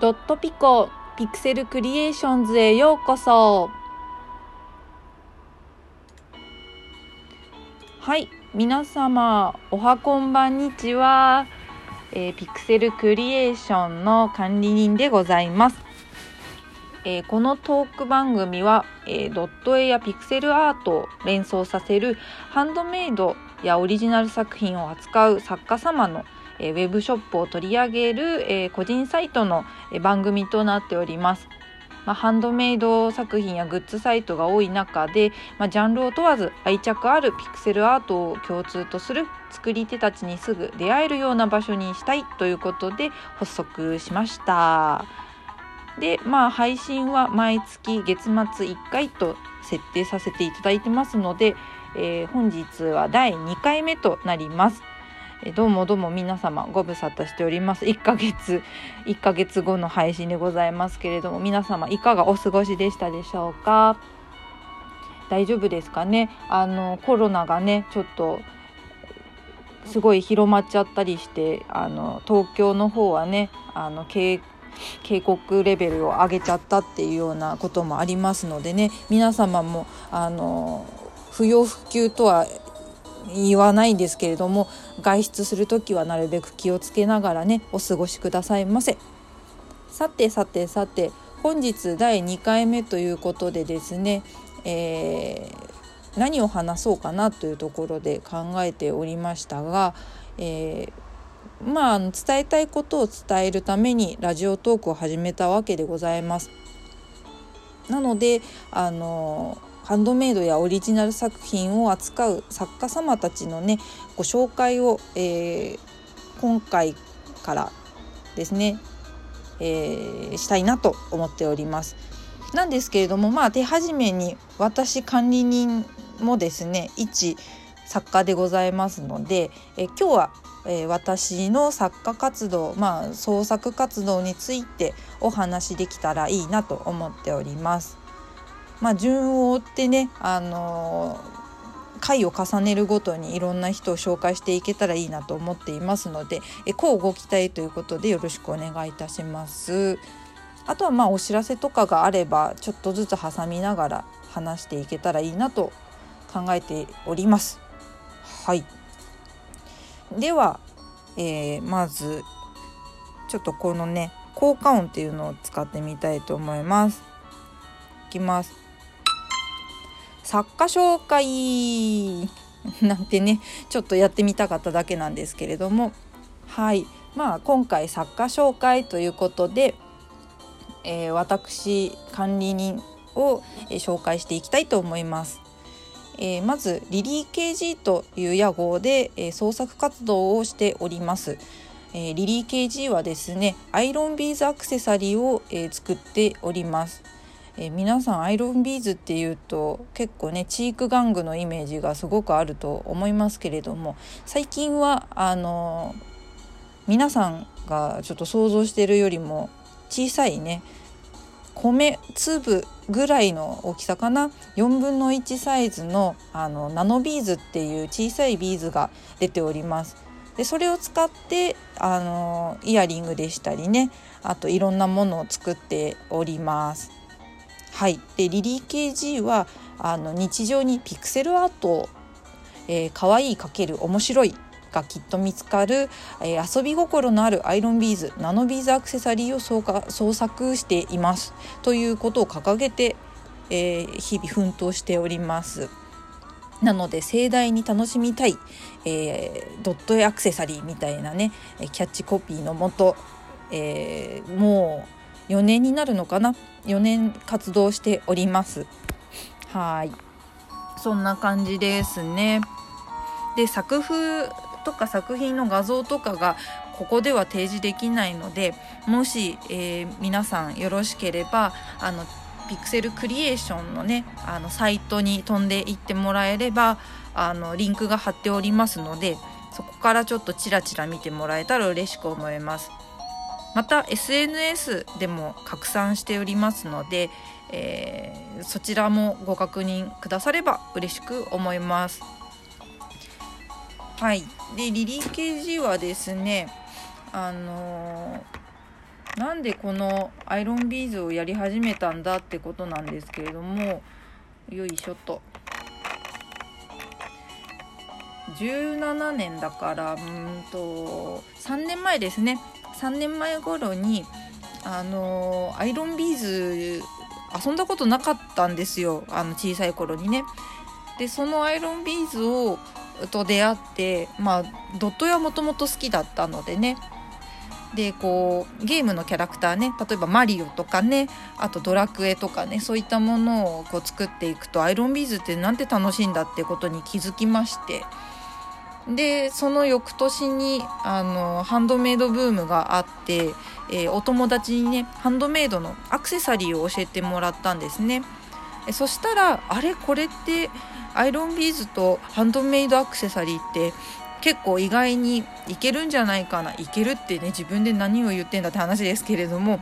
ドットピコピクセルクリエーションズへようこそ。はい皆様おはこんばんにちは、えー、ピクセルクリエーションの管理人でございます、えー、このトーク番組は、えー、ドット絵やピクセルアートを連想させるハンドメイドやオリジナル作品を扱う作家様のえウェブショップを取り上げる、え個人サイトの、え番組となっております。まあ、ハンドメイド作品やグッズサイトが多い中で、まあ、ジャンルを問わず愛着あるピクセルアートを共通とする作り手たちにすぐ出会えるような場所にしたいということで発足しました。でまあ配信は毎月月末1回と設定させていただいてますので、えー、本日は第2回目となります。どうもどうも皆様ご無沙汰しております。1ヶ月1ヶ月後の配信でございますけれども皆様いかがお過ごしでしたでしょうか？大丈夫ですかね？あのコロナがねちょっとすごい広まっちゃったりしてあの東京の方はねあの警告レベルを上げちゃったっていうようなこともありますのでね皆様もあの不要不急とは言わないんですけれども外出する時はなるべく気をつけながらねお過ごしくださいませさてさてさて本日第2回目ということでですね、えー、何を話そうかなというところで考えておりましたが、えー、まあ伝えたいことを伝えるためにラジオトークを始めたわけでございます。なのであのハンドメイドやオリジナル作品を扱う作家様たちのねご紹介を、えー、今回からですね、えー、したいなと思っております。なんですけれどもまあ手始めに私管理人もですね一作家でございますので、え今日は、えー、私の作家活動まあ創作活動についてお話できたらいいなと思っております。まあ、順を追ってね、あの回を重ねるごとにいろんな人を紹介していけたらいいなと思っていますのでえこうご期待ということでよろしくお願いいたします。あとはまあお知らせとかがあればちょっとずつ挟みながら話していけたらいいなと考えております。はい。では、えー、まずちょっとこのね効果音っていうのを使ってみたいと思います。いきます。作家紹介なんてねちょっとやってみたかっただけなんですけれどもはいまあ今回作家紹介ということで、えー、私管理人を、えー、紹介していきたいと思います。えー、まずリリー KG という屋号で、え創作活動をしております。えリリー KG はですねアイロンビーズアクセサリーを、え作っております。えー、皆さんアイロンビーズっていうと結構ね知育玩具のイメージがすごくあると思いますけれども最近はあの皆さんがちょっと想像してるよりも小さいね米粒ぐらいの大きさかな？4分の1サイズのあのナノビーズっていう小さいビーズが出ております。でそれを使ってあのイヤリングでしたりねあといろんなものを作っております。はい、でリリー KG はあの日常にピクセルアートを、えー、可愛いかける面白いがきっと見つかる、えー、遊び心のあるアイロンビーズナノビーズアクセサリーを創作していますということを掲げて、えー、日々奮闘しております。なので盛大に楽しみたい、えー、ドット絵アクセサリーみたいなねキャッチコピーのもと、えー、もう4年になるのかな？4年活動しております。はい。そんな感じですね。で作風とか作品の画像とかがここでは提示できないのでもし、えー、皆さんよろしければあのピクセルクリエーションのねあのサイトに飛んでいってもらえればあのリンクが貼っておりますのでそこからちょっとチラチラ見てもらえたら嬉しく思います。また SNS でも拡散しておりますので、えー、そちらもご確認くだされば嬉しく思います。はい、でリリー KG はですねあのなんでこのアイロンビーズをやり始めたんだってことなんですけれどもよいしょと。17年だからうんと3年前ですね。3年前頃にあのアイロンビーズ遊んだことなかったんですよ。あの小さい頃にね。でそのアイロンビーズをと出会ってまあドット絵はもともと好きだったのでね。でこうゲームのキャラクターね。例えばマリオとかね。あとドラクエとかね。そういったものをこう作っていくとアイロンビーズってなんて楽しいんだってことに気づきまして。でその翌年にあのハンドメイドブームがあって、えー、お友達にねハンドメイドのアクセサリーを教えてもらったんですねそしたらあれこれってアイロンビーズとハンドメイドアクセサリーって結構意外にいけるんじゃないかないけるってね自分で何を言ってんだって話ですけれども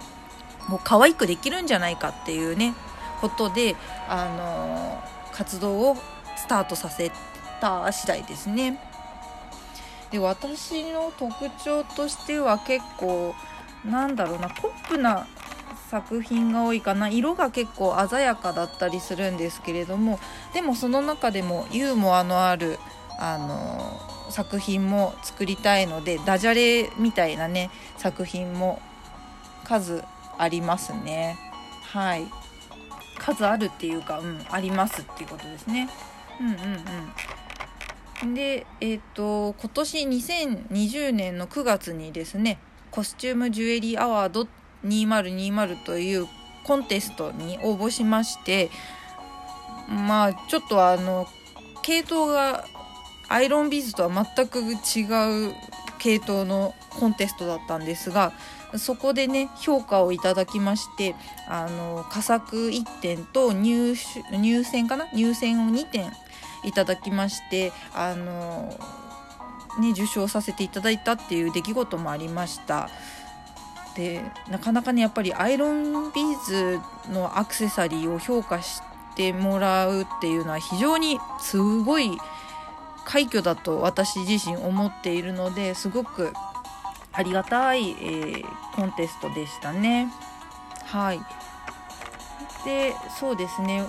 もう可愛くできるんじゃないかっていうねことで、あの、活動をスタートさせた次第ですね。で私の特徴としては結構なんだろうなポップな作品が多いかな。色が結構鮮やかだったりするんですけれどもでもその中でもユーモアのあるあの作品も作りたいのでダジャレみたいなね作品も数ありますね。はい。数あるっていうかうんありますっていうことですね。うんうんうん。で、えっ、ー、と、今年2020年の9月にですね、コスチュームジュエリーアワード2020というコンテストに応募しまして、まあ、ちょっとあの、系統がアイロンビーズとは全く違う系統のコンテストだったんですが、そこでね、評価をいただきまして、あの、佳作1点と入入選かな？入選を2点いただきましてあのね受賞させていただいたっていう出来事もありました。でなかなかねやっぱりアイロンビーズのアクセサリーを評価してもらうっていうのは非常にすごい快挙だと私自身思っているのですごくありがたい、えー、コンテストでしたね。はい。でそうですね。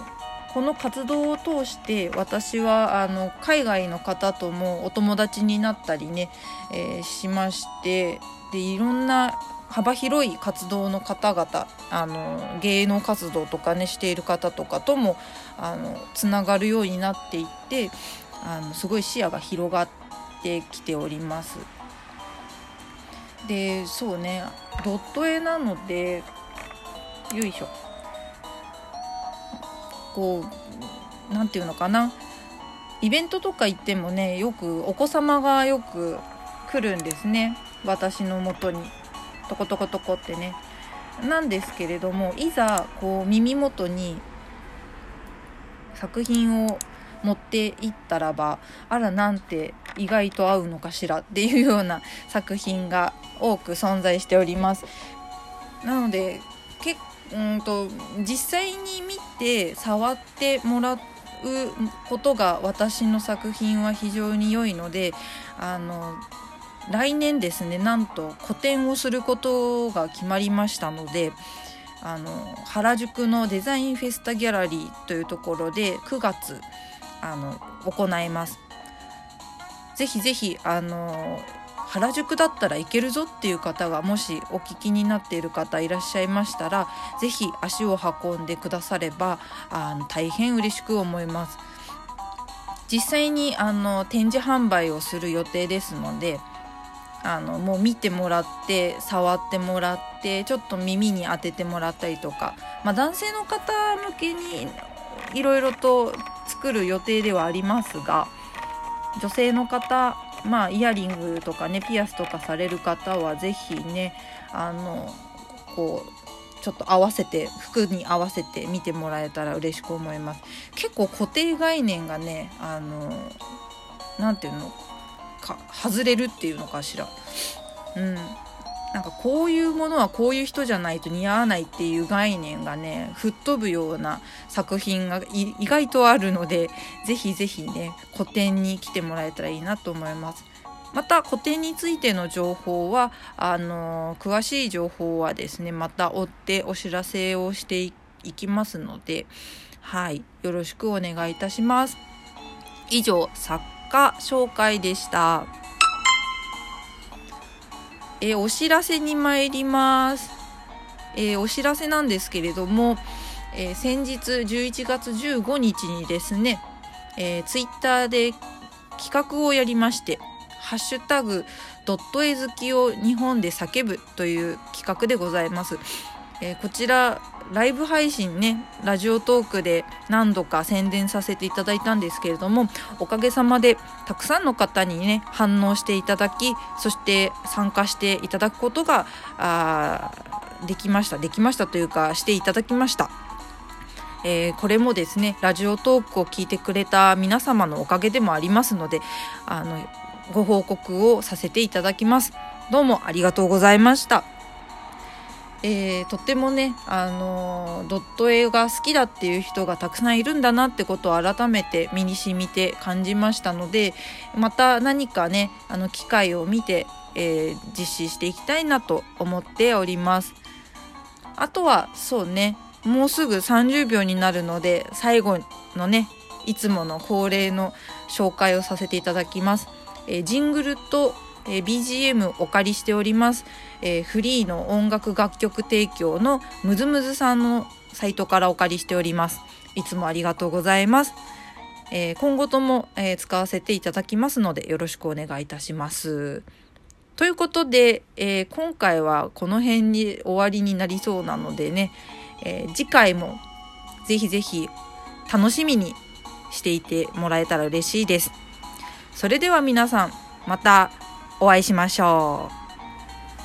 この活動を通して私はあの海外の方ともお友達になったりね、えー、しましてでいろんな幅広い活動の方々あの芸能活動とかねしている方とかともあのつながるようになっていってあのすごい視野が広がってきております。でそうねドット絵なのでよいしょこう何て言うのかな。イベントとか行ってもねよくお子様がよく来るんですね。私のもとに。トコトコトコってね。なんですけれどもいざこう耳元に作品を持っていったらばあらなんて意外と合うのかしら？っていうような作品が多く存在しております。なので結うんと実際に見て触ってもらうことが私の作品は非常に良いのであの来年ですねなんと個展をすることが決まりましたのであの原宿のデザインフェスタギャラリーというところで9月あの行います。ぜひぜひあの原宿だったらいけるぞっていう方がもしお聞きになっている方いらっしゃいましたら是非足を運んでくださればあの大変嬉しく思います。実際にあの展示販売をする予定ですのであのもう見てもらって触ってもらってちょっと耳に当ててもらったりとか、まあ、男性の方向けにいろいろと作る予定ではありますが女性の方まあイヤリングとかねピアスとかされる方は是非ねあのこうちょっと合わせて服に合わせて見てもらえたら嬉しく思います。結構固定概念がねあの何て言うのか外れるっていうのかしら。うん。なんかこういうものはこういう人じゃないと似合わないっていう概念がね吹っ飛ぶような作品が意外とあるのでぜひぜひね個展に来てもらえたらいいなと思います。また個展についての情報はあの詳しい情報はですねまた追ってお知らせをしていきますのではいよろしくお願いいたします以上作家紹介でしたえお知らせに参りますえお知らせなんですけれども、えー、先日11月15日にですね、えー、ツイッターで企画をやりましてハッシュタグドット絵好きを日本で叫ぶという企画でございます。えー、こちらライブ配信ねラジオトークで何度か宣伝させていただいたんですけれどもおかげさまでたくさんの方にね反応していただきそして参加していただくことがあできましたできましたというかしていただきました。えー、これもですねラジオトークを聞いてくれた皆様のおかげでもありますのであのご報告をさせていただきます。どうもありがとうございました。えー、とってもね、あの、ドット絵が好きだっていう人がたくさんいるんだなってことを改めて身に染みて感じましたのでまた何かねあの機会を見て、えー、実施していきたいなと思っております。あとはそうねもうすぐ30秒になるので最後のねいつもの恒例の紹介をさせていただきます。えー、ジングルと、えー、BGM お借りしております、えー、フリーの音楽楽曲提供のムズムズさんのサイトからお借りしております。いつもありがとうございます、え今後とも、え使わせていただきますのでよろしくお願いいたします。ということで、え今回はこの辺に終わりになりそうなのでね、え次回もぜひぜひ楽しみにしていてもらえたら嬉しいです。それでは皆さんまたお会いしましょう。